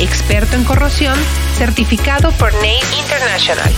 experto en corrosión, certificado por NACE International.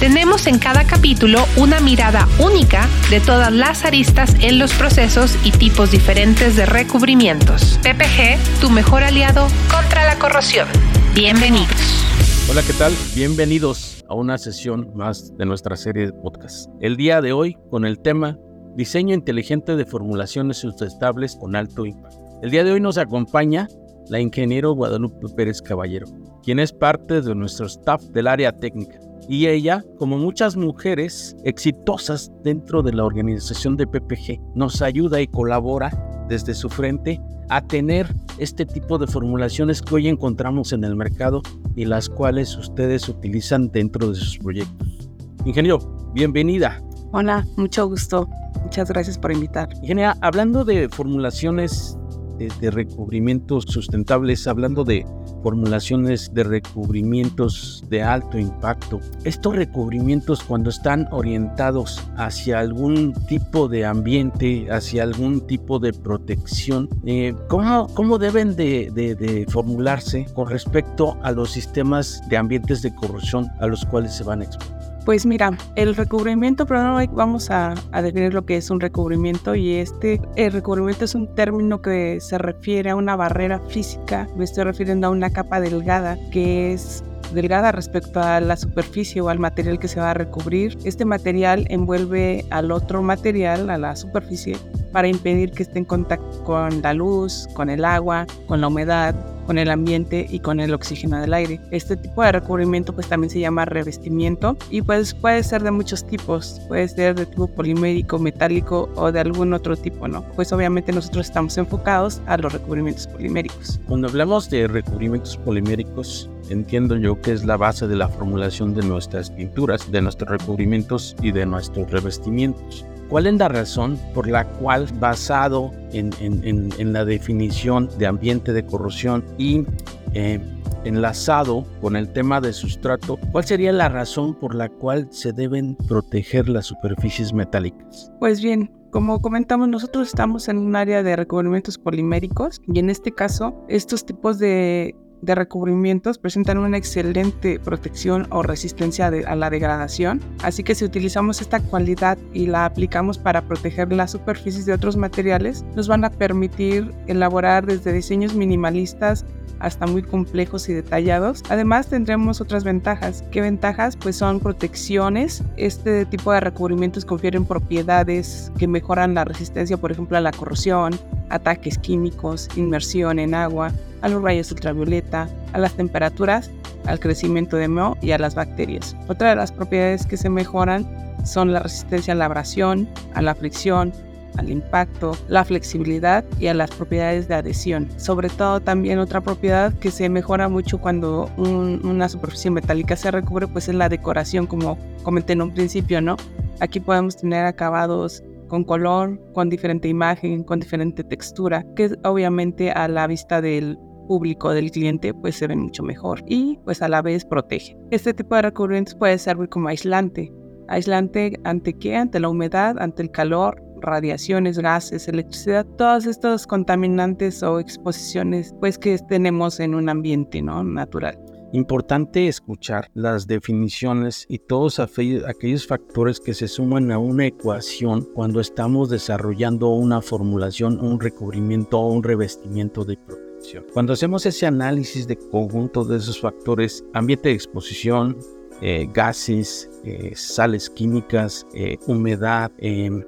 Tenemos en cada capítulo una mirada única de todas las aristas en los procesos y tipos diferentes de recubrimientos. PPG, tu mejor aliado contra la corrosión. Bienvenidos. Hola, ¿qué tal? Bienvenidos a una sesión más de nuestra serie de podcast. El día de hoy con el tema Diseño inteligente de formulaciones sustentables con alto impacto. El día de hoy nos acompaña la ingeniero Guadalupe Pérez Caballero, quien es parte de nuestro staff del área técnica y ella, como muchas mujeres exitosas dentro de la organización de PPG, nos ayuda y colabora desde su frente a tener este tipo de formulaciones que hoy encontramos en el mercado y las cuales ustedes utilizan dentro de sus proyectos. Ingeniero, bienvenida. Hola, mucho gusto. Muchas gracias por invitar. Ingeniera, hablando de formulaciones de, recubrimientos sustentables, hablando de formulaciones de recubrimientos de alto impacto. Estos recubrimientos cuando están orientados hacia algún tipo de ambiente, hacia algún tipo de protección, eh, ¿cómo, ¿cómo, deben de, de, formularse con respecto a los sistemas de ambientes de corrosión a los cuales se van a exponer? Pues mira, el recubrimiento, pero vamos a, a, definir lo que es un recubrimiento y este el recubrimiento es un término que se refiere a una barrera física, me estoy refiriendo a una capa delgada que es delgada respecto a la superficie o al material que se va a recubrir. Este material envuelve al otro material, a la superficie, para impedir que esté en contacto con la luz, con el agua, con la humedad con el ambiente y con el oxígeno del aire. Este tipo de recubrimiento pues también se llama revestimiento y pues puede ser de muchos tipos, puede ser de tipo polimérico, metálico o de algún otro tipo, ¿no? Pues obviamente nosotros estamos enfocados a los recubrimientos poliméricos. Cuando hablamos de recubrimientos poliméricos, entiendo yo que es la base de la formulación de nuestras pinturas, de nuestros recubrimientos y de nuestros revestimientos. ¿Cuál es la razón por la cual, basado en, la definición de ambiente de corrosión y eh, enlazado con el tema de sustrato, cuál sería la razón por la cual se deben proteger las superficies metálicas? Pues bien, como comentamos, nosotros estamos en un área de recubrimientos poliméricos y en este caso, estos tipos de de recubrimientos presentan una excelente protección o resistencia a la degradación, así que si utilizamos esta cualidad y la aplicamos para proteger las superficies de otros materiales, nos van a permitir elaborar desde diseños minimalistas hasta muy complejos y detallados. Además tendremos otras ventajas. ¿Qué ventajas? Pues son protecciones. Este tipo de recubrimientos confieren propiedades que mejoran la resistencia, por ejemplo, a la corrosión, ataques químicos, inmersión en agua, a los rayos ultravioleta, a las temperaturas, al crecimiento de moho y a las bacterias. Otra de las propiedades que se mejoran son la resistencia a la abrasión, a la fricción, al impacto, la flexibilidad y a las propiedades de adhesión. Sobre todo también otra propiedad que se mejora mucho cuando un, una superficie metálica se recubre, pues es la decoración, como comenté en un principio, ¿no? Aquí podemos tener acabados con color, con diferente imagen, con diferente textura, que obviamente a la vista del público del cliente pues se ven mucho mejor y pues a la vez protege. Este tipo de recubrimientos puede servir como aislante. Aislante ante qué? Ante la humedad, ante el calor, radiaciones, gases, electricidad, todos estos contaminantes o exposiciones pues que tenemos en un ambiente ¿no? natural. Importante escuchar las definiciones y todos aquellos factores que se suman a una ecuación cuando estamos desarrollando una formulación, un recubrimiento o un revestimiento de protección. Cuando hacemos ese análisis de conjunto de esos factores, ambiente de exposición, eh, gases, eh, sales químicas, eh, humedad, em,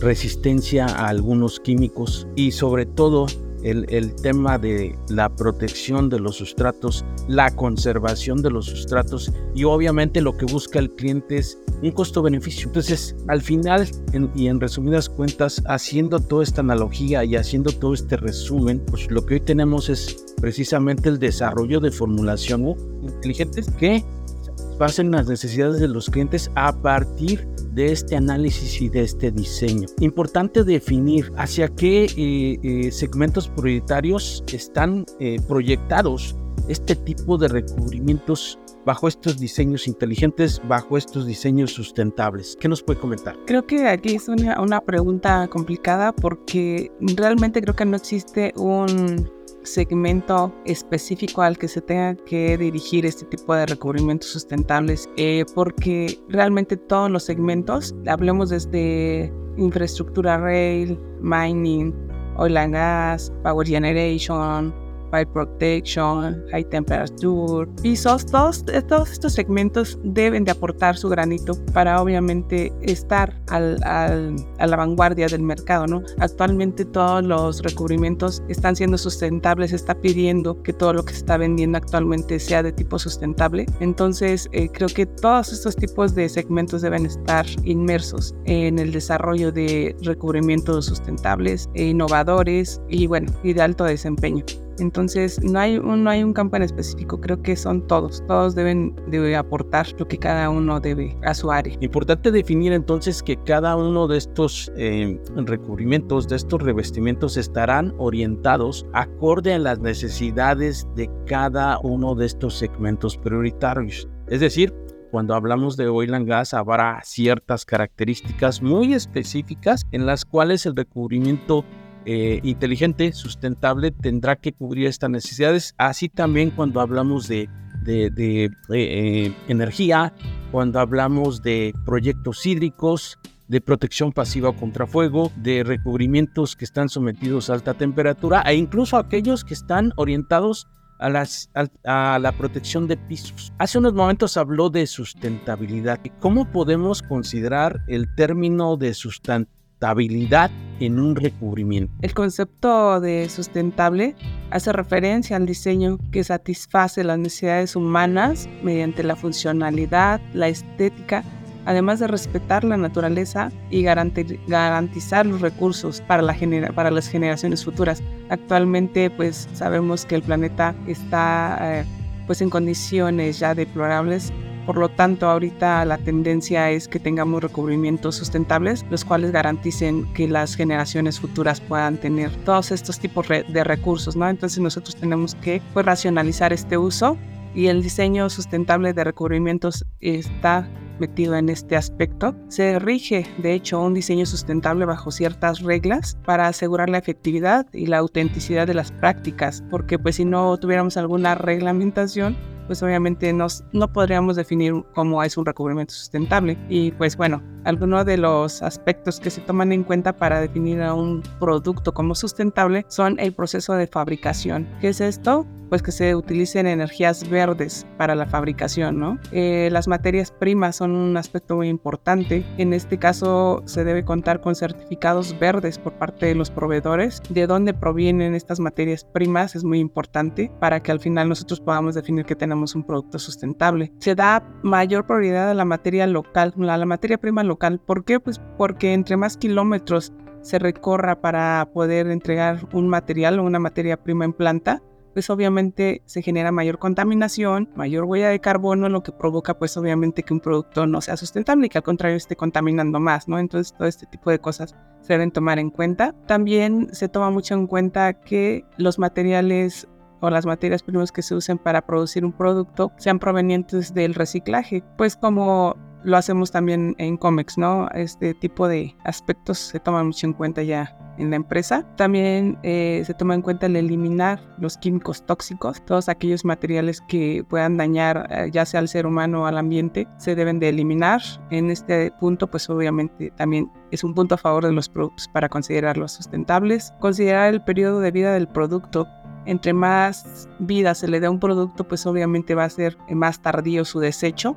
resistencia a algunos químicos y sobre todo el, el, tema de la protección de los sustratos, la conservación de los sustratos y obviamente lo que busca el cliente es un costo-beneficio. Entonces, al final y en resumidas cuentas, haciendo toda esta analogía y haciendo todo este resumen, pues lo que hoy tenemos es precisamente el desarrollo de formulación inteligentes que pasen las necesidades de los clientes a partir de este análisis y de este diseño. Importante definir hacia qué eh, eh, segmentos prioritarios están eh, proyectados este tipo de recubrimientos bajo estos diseños inteligentes, bajo estos diseños sustentables. ¿Qué nos puede comentar? Creo que aquí es una, una pregunta complicada porque realmente creo que no existe un segmento específico al que se tenga que dirigir este tipo de recubrimientos sustentables, eh, porque realmente todos los segmentos, hablemos desde infraestructura rail, mining, oil and gas, power generation, Fire Protection, High Temperature, pisos, todos, todos estos segmentos deben de aportar su granito para obviamente estar al, al, a la vanguardia del mercado, ¿no? Actualmente todos los recubrimientos están siendo sustentables, está pidiendo que todo lo que se está vendiendo actualmente sea de tipo sustentable. Entonces, eh, creo que todos estos tipos de segmentos deben estar inmersos en el desarrollo de recubrimientos sustentables, e innovadores y, bueno, y de alto desempeño. Entonces, no hay, un, no hay un campo en específico, creo que son todos, todos deben de aportar lo que cada uno debe a su área. Importante definir entonces que cada uno de estos eh, recubrimientos, de estos revestimientos estarán orientados acorde a las necesidades de cada uno de estos segmentos prioritarios. Es decir, cuando hablamos de oil and gas habrá ciertas características muy específicas en las cuales el recubrimiento eh, inteligente, sustentable, tendrá que cubrir estas necesidades. Así también cuando hablamos de, de, eh, energía, cuando hablamos de proyectos hídricos, de protección pasiva contra fuego, de recubrimientos que están sometidos a alta temperatura e incluso aquellos que están orientados a, las, a, la protección de pisos. Hace unos momentos habló de sustentabilidad. ¿Cómo podemos considerar el término de sustentabilidad? en un recubrimiento. El concepto de sustentable hace referencia al diseño que satisface las necesidades humanas mediante la funcionalidad, la estética, además de respetar la naturaleza y garantizar los recursos para las generaciones futuras. Actualmente pues sabemos que el planeta está eh, pues en condiciones ya deplorables por lo tanto, ahorita la tendencia es que tengamos recubrimientos sustentables, los cuales garanticen que las generaciones futuras puedan tener todos estos tipos de recursos, ¿no? Entonces nosotros tenemos que pues, racionalizar este uso y el diseño sustentable de recubrimientos está metido en este aspecto. Se rige, de hecho, un diseño sustentable bajo ciertas reglas para asegurar la efectividad y la autenticidad de las prácticas, porque pues si no tuviéramos alguna reglamentación, pues obviamente nos, no podríamos definir cómo es un recubrimiento sustentable. Y pues bueno, algunos de los aspectos que se toman en cuenta para definir a un producto como sustentable son el proceso de fabricación. ¿Qué es esto? Pues que se utilicen energías verdes para la fabricación, ¿no? Eh, las materias primas son un aspecto muy importante. En este caso se debe contar con certificados verdes por parte de los proveedores. De dónde provienen estas materias primas es muy importante para que al final nosotros podamos definir que tenemos un producto sustentable. Se da mayor prioridad a la materia local, a la materia prima local. ¿Por qué? Pues porque entre más kilómetros se recorra para poder entregar un material o una materia prima en planta, pues obviamente se genera mayor contaminación, mayor huella de carbono, lo que provoca pues obviamente que un producto no sea sustentable y que al contrario esté contaminando más, ¿no? Entonces todo este tipo de cosas se deben tomar en cuenta. También se toma mucho en cuenta que los materiales o las materias primas que se usen para producir un producto sean provenientes del reciclaje, pues como lo hacemos también en COMEX, ¿no? Este tipo de aspectos se toman mucho en cuenta ya en la empresa. También eh, se toma en cuenta el eliminar los químicos tóxicos, todos aquellos materiales que puedan dañar eh, ya sea al ser humano o al ambiente, se deben de eliminar. En este punto, pues obviamente también es un punto a favor de los productos para considerarlos sustentables. Considerar el periodo de vida del producto entre más vida se le dé a un producto, pues obviamente va a ser más tardío su desecho.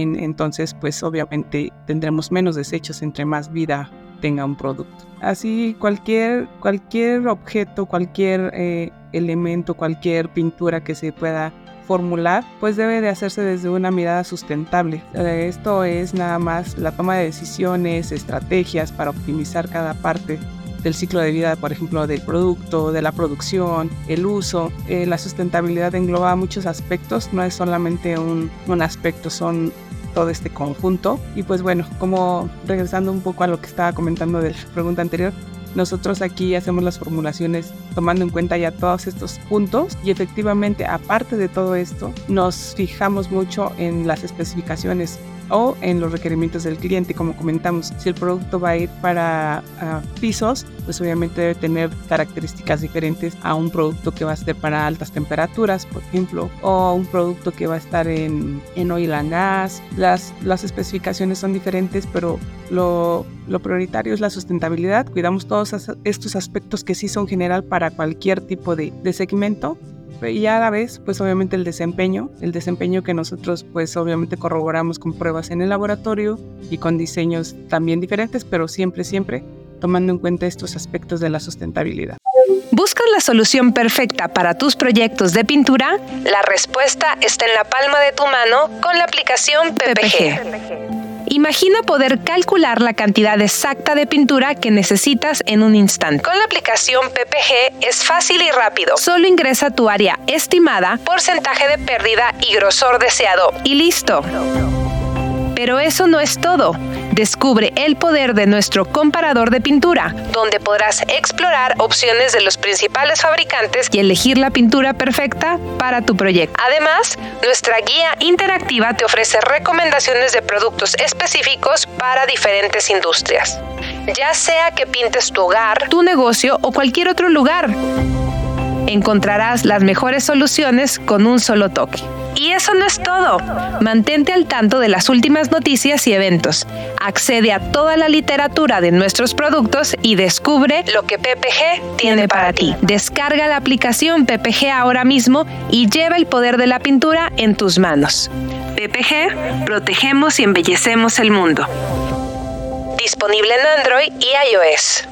Entonces, pues obviamente tendremos menos desechos entre más vida tenga un producto. Así cualquier, cualquier objeto, cualquier eh, elemento, cualquier pintura que se pueda formular, pues debe de hacerse desde una mirada sustentable. Esto es nada más la toma de decisiones, estrategias para optimizar cada parte del ciclo de vida, por ejemplo, del producto, de la producción, el uso. Eh, la sustentabilidad engloba muchos aspectos, no es solamente un, un aspecto, son todo este conjunto. Y pues bueno, como regresando un poco a lo que estaba comentando de la pregunta anterior, nosotros aquí hacemos las formulaciones tomando en cuenta ya todos estos puntos y efectivamente aparte de todo esto nos fijamos mucho en las especificaciones o en los requerimientos del cliente. Como comentamos, si el producto va a ir para ah, pisos, pues obviamente debe tener características diferentes a un producto que va a ser para altas temperaturas, por ejemplo, o un producto que va a estar en, en oil and gas. Las, las especificaciones son diferentes, pero lo, lo prioritario es la sustentabilidad. Cuidamos todos estos aspectos que sí son general para cualquier tipo de, de segmento y a la vez, pues obviamente el desempeño, el desempeño que nosotros pues obviamente corroboramos con pruebas en el laboratorio y con diseños también diferentes, pero siempre, siempre tomando en cuenta estos aspectos de la sustentabilidad. ¿Buscas la solución perfecta para tus proyectos de pintura? La respuesta está en la palma de tu mano con la aplicación PPG. Imagina poder calcular la cantidad exacta de pintura que necesitas en un instante. Con la aplicación PPG es fácil y rápido. Solo ingresa tu área estimada, porcentaje de pérdida y grosor deseado y listo. Pero eso no es todo. Descubre el poder de nuestro comparador de pintura, donde podrás explorar opciones de los principales fabricantes y elegir la pintura perfecta para tu proyecto. Además, nuestra guía interactiva te ofrece recomendaciones de productos específicos para diferentes industrias, ya sea que pintes tu hogar, tu negocio o cualquier otro lugar. Encontrarás las mejores soluciones con un solo toque. Y eso no es todo. Mantente al tanto de las últimas noticias y eventos. Accede a toda la literatura de nuestros productos y descubre lo que PPG tiene para ti. Descarga la aplicación PPG ahora mismo y lleva el poder de la pintura en tus manos. PPG, protegemos y embellecemos el mundo. Disponible en Android y iOS.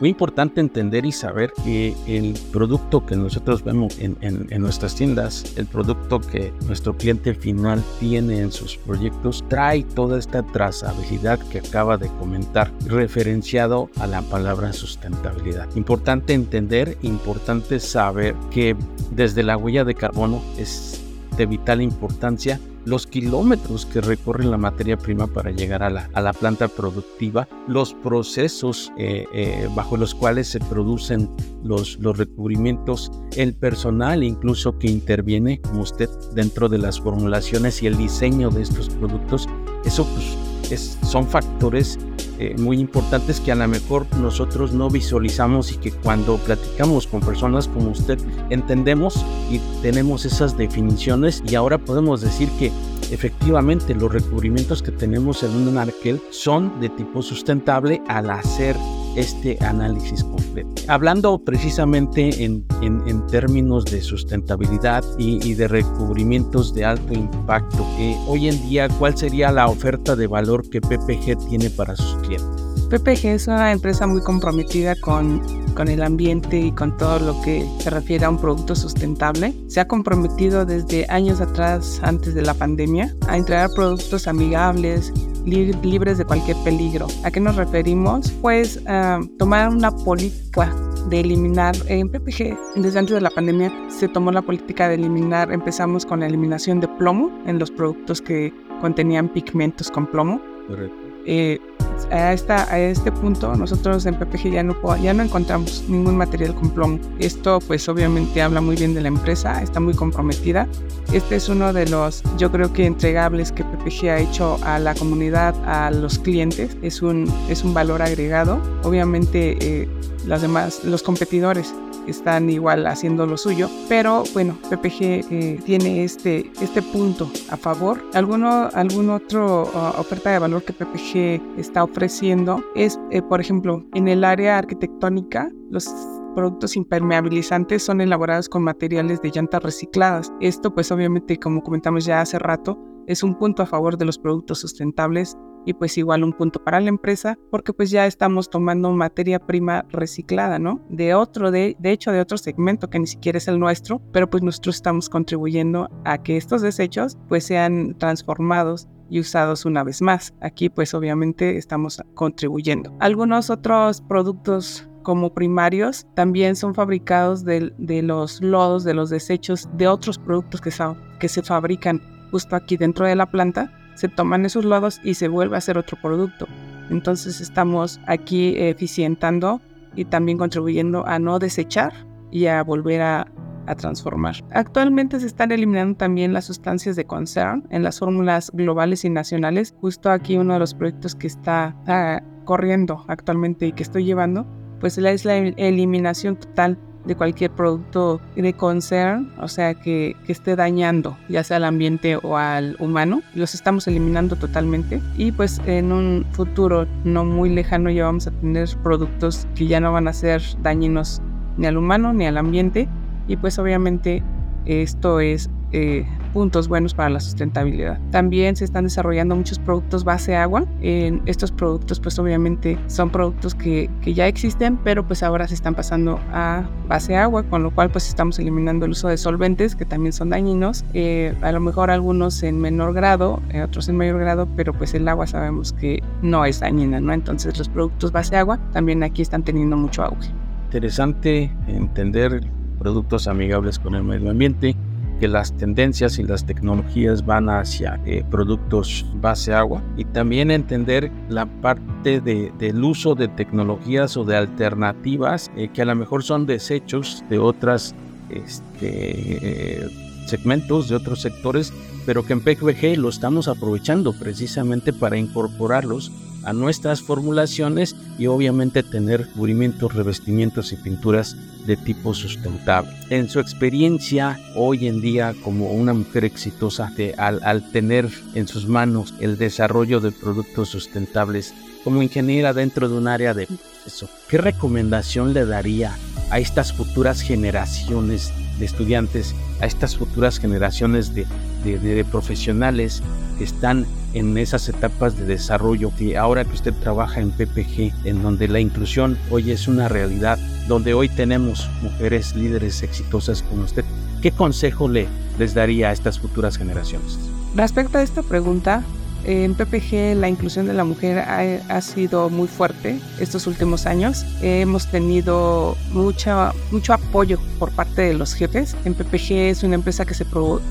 Muy importante entender y saber que el producto que nosotros vemos en, nuestras tiendas, el producto que nuestro cliente final tiene en sus proyectos, trae toda esta trazabilidad que acaba de comentar, referenciado a la palabra sustentabilidad. Importante entender, importante saber que desde la huella de carbono es de vital importancia los kilómetros que recorre la materia prima para llegar a la, a la planta productiva, los procesos eh, eh, bajo los cuales se producen los, los recubrimientos, el personal incluso que interviene, como usted, dentro de las formulaciones y el diseño de estos productos, eso pues, es, son factores eh, muy importantes que a lo mejor nosotros no visualizamos y que cuando platicamos con personas como usted entendemos y tenemos esas definiciones. Y ahora podemos decir que efectivamente los recubrimientos que tenemos en un arquel son de tipo sustentable al hacer este análisis completo. Hablando precisamente en, en, términos de sustentabilidad y, de recubrimientos de alto impacto, eh, hoy en día, ¿cuál sería la oferta de valor que PPG tiene para sus clientes? PPG es una empresa muy comprometida con, con el ambiente y con todo lo que se refiere a un producto sustentable. Se ha comprometido desde años atrás, antes de la pandemia, a entregar productos amigables, libres de cualquier peligro. ¿A qué nos referimos? Pues tomar una política de eliminar, en PPG, desde antes de la pandemia, se tomó la política de eliminar, empezamos con la eliminación de plomo en los productos que contenían pigmentos con plomo. Correcto. Eh, a, esta, a este punto nosotros en PPG ya no, ya no encontramos ningún material con plomo. Esto pues obviamente habla muy bien de la empresa, está muy comprometida. Este es uno de los, yo creo que entregables que PPG ha hecho a la comunidad, a los clientes. Es un, es un valor agregado. Obviamente eh, las demás, los competidores están igual haciendo lo suyo, pero bueno, PPG eh, tiene este, este punto a favor. ¿Alguno, algún otro oferta de valor que PPG está ofreciendo es, eh, por ejemplo, en el área arquitectónica, los productos impermeabilizantes son elaborados con materiales de llantas recicladas. Esto pues obviamente como comentamos ya hace rato es un punto a favor de los productos sustentables y pues igual un punto para la empresa porque pues ya estamos tomando materia prima reciclada, ¿no? De otro, de, de hecho de otro segmento que ni siquiera es el nuestro, pero pues nosotros estamos contribuyendo a que estos desechos pues sean transformados y usados una vez más. Aquí pues obviamente estamos contribuyendo. Algunos otros productos como primarios también son fabricados de, los lodos, de los desechos de otros productos que, que se fabrican justo aquí dentro de la planta. Se toman esos lodos y se vuelve a hacer otro producto. Entonces estamos aquí eficientando y también contribuyendo a no desechar y a volver a, a transformar. Actualmente se están eliminando también las sustancias de concern en las fórmulas globales y nacionales. Justo aquí uno de los proyectos que está corriendo actualmente y que estoy llevando, pues es la eliminación total de cualquier producto de concern, o sea, que, que, esté dañando ya sea al ambiente o al humano. Los estamos eliminando totalmente y pues en un futuro no muy lejano ya vamos a tener productos que ya no van a ser dañinos ni al humano ni al ambiente y pues obviamente esto es eh, puntos buenos para la sustentabilidad. También se están desarrollando muchos productos base agua. En estos productos pues obviamente son productos que, que, ya existen, pero pues ahora se están pasando a base agua, con lo cual pues estamos eliminando el uso de solventes que también son dañinos. Eh, a lo mejor algunos en menor grado, eh, otros en mayor grado, pero pues el agua sabemos que no es dañina, ¿no? Entonces los productos base agua también aquí están teniendo mucho auge. Interesante entender productos amigables con el medio ambiente, que las tendencias y las tecnologías van hacia eh, productos base agua y también entender la parte de, del uso de tecnologías o de alternativas eh, que a lo mejor son desechos de otras este, segmentos, de otros sectores, pero que en PQG lo estamos aprovechando precisamente para incorporarlos a nuestras formulaciones y obviamente tener cubrimientos, revestimientos y pinturas de tipo sustentable. En su experiencia hoy en día como una mujer exitosa, al, al tener en sus manos el desarrollo de productos sustentables, como ingeniera dentro de un área de eso, ¿qué recomendación le daría a estas futuras generaciones de estudiantes, a estas futuras generaciones de, de, profesionales que están en esas etapas de desarrollo que ahora que usted trabaja en PPG, en donde la inclusión hoy es una realidad, donde hoy tenemos mujeres líderes exitosas como usted, ¿qué consejo le les daría a estas futuras generaciones? Respecto a esta pregunta, en PPG la inclusión de la mujer ha, sido muy fuerte estos últimos años. Hemos tenido mucha, mucho apoyo por parte de los jefes. En PPG es una empresa que se,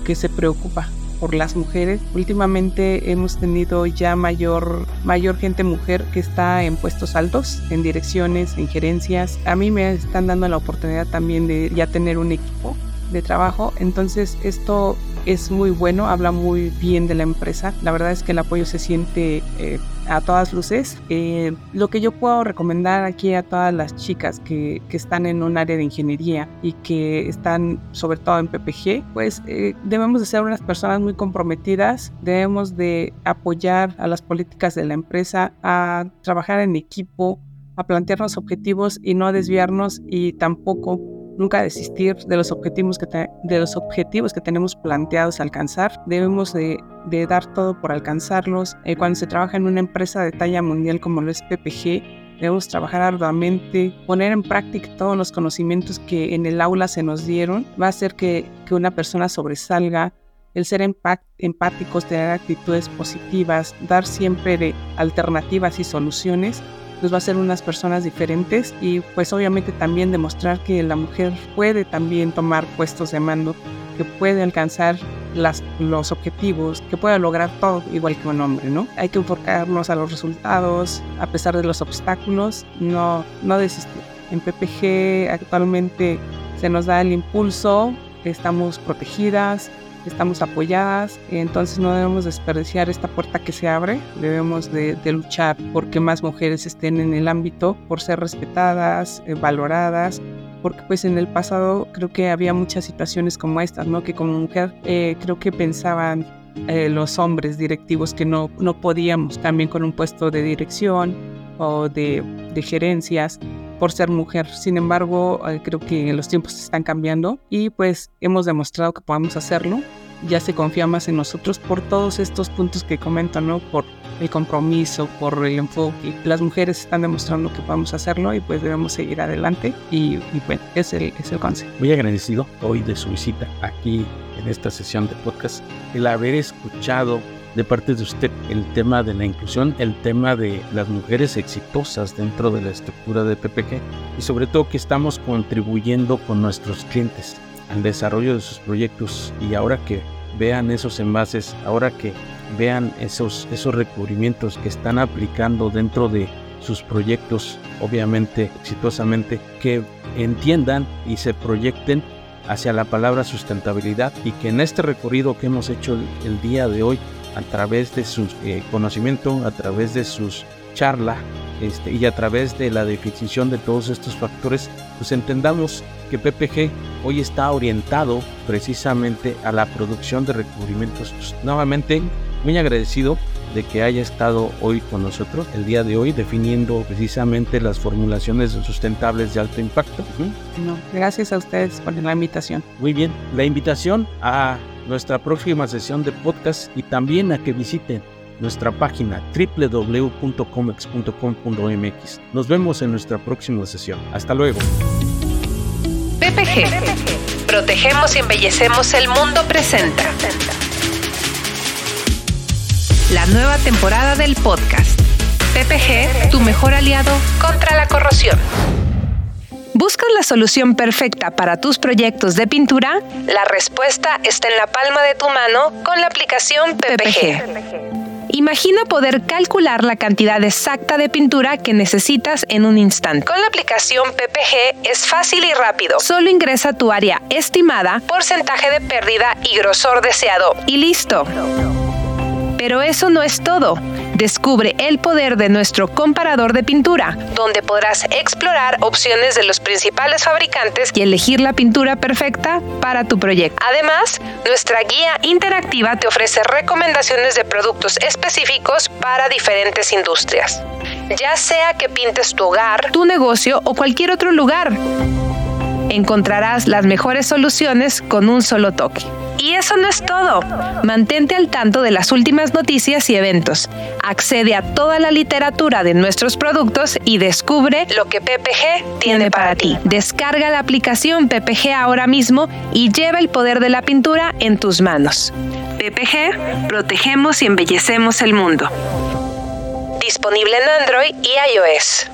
que se preocupa por las mujeres. Últimamente hemos tenido ya mayor, mayor gente mujer que está en puestos altos, en direcciones, en gerencias. A mí me están dando la oportunidad también de ya tener un equipo de trabajo. Entonces esto es muy bueno, habla muy bien de la empresa. La verdad es que el apoyo se siente eh, a todas luces. Eh, lo que yo puedo recomendar aquí a todas las chicas que, que, están en un área de ingeniería y que están sobre todo en PPG, pues eh, debemos de ser unas personas muy comprometidas, debemos de apoyar a las políticas de la empresa, a trabajar en equipo, a plantearnos objetivos y no desviarnos y tampoco nunca desistir de los objetivos que, de los objetivos que tenemos planteados alcanzar. Debemos de, de dar todo por alcanzarlos. Eh, cuando se trabaja en una empresa de talla mundial como lo es PPG, debemos trabajar arduamente, poner en práctica todos los conocimientos que en el aula se nos dieron. Va a hacer que, que una persona sobresalga, el ser empáticos, tener actitudes positivas, dar siempre alternativas y soluciones nos va a ser unas personas diferentes y pues obviamente también demostrar que la mujer puede también tomar puestos de mando, que puede alcanzar las, los objetivos, que puede lograr todo igual que un hombre, ¿no? Hay que enfocarnos a los resultados, a pesar de los obstáculos, no, no desistir. En PPG actualmente se nos da el impulso, estamos protegidas, estamos apoyadas, entonces no debemos desperdiciar esta puerta que se abre, debemos de, luchar por que más mujeres estén en el ámbito, por ser respetadas, eh, valoradas, porque pues en el pasado creo que había muchas situaciones como estas, ¿no? Que como mujer eh, creo que pensaban eh, los hombres directivos que no, no podíamos también con un puesto de dirección o de, de gerencias por ser mujer. Sin embargo, creo que los tiempos están cambiando y pues hemos demostrado que podemos hacerlo ya se confía más en nosotros por todos estos puntos que comento, ¿no? Por el compromiso, por el enfoque. Las mujeres están demostrando que podemos hacerlo y pues debemos seguir adelante y, bueno, es el, es el consejo. Muy agradecido hoy de su visita aquí en esta sesión de podcast, el haber escuchado de parte de usted el tema de la inclusión, el tema de las mujeres exitosas dentro de la estructura de PPG y sobre todo que estamos contribuyendo con nuestros clientes al desarrollo de sus proyectos. Y ahora que vean esos envases, ahora que vean esos, esos recubrimientos que están aplicando dentro de sus proyectos, obviamente exitosamente, que entiendan y se proyecten hacia la palabra sustentabilidad y que en este recorrido que hemos hecho el día de hoy a través de su eh, conocimiento, a través de sus charlas este, y a través de la definición de todos estos factores, pues entendamos que PPG hoy está orientado precisamente a la producción de recubrimientos. Pues, nuevamente, muy agradecido de que haya estado hoy con nosotros el día de hoy definiendo precisamente las formulaciones sustentables de alto impacto. gracias a ustedes por la invitación. Muy bien, la invitación a nuestra próxima sesión de podcast y también a que visiten nuestra página www.comex.com.mx. Nos vemos en nuestra próxima sesión. Hasta luego. PPG. Protegemos y embellecemos el mundo presenta. La nueva temporada del podcast. PPG, tu mejor aliado contra la corrosión. ¿Buscas la solución perfecta para tus proyectos de pintura? La respuesta está en la palma de tu mano con la aplicación PPG. Imagina poder calcular la cantidad exacta de pintura que necesitas en un instante. Con la aplicación PPG es fácil y rápido. Solo ingresa tu área estimada, porcentaje de pérdida y grosor deseado y listo. Pero eso no es todo. Descubre el poder de nuestro comparador de pintura, donde podrás explorar opciones de los principales fabricantes y elegir la pintura perfecta para tu proyecto. Además, nuestra guía interactiva te ofrece recomendaciones de productos específicos para diferentes industrias, ya sea que pintes tu hogar, tu negocio o cualquier otro lugar. Encontrarás las mejores soluciones con un solo toque. Y eso no es todo. Mantente al tanto de las últimas noticias y eventos. Accede a toda la literatura de nuestros productos y descubre lo que PPG tiene para ti. Descarga la aplicación PPG ahora mismo y lleva el poder de la pintura en tus manos. PPG, protegemos y embellecemos el mundo. Disponible en Android y iOS.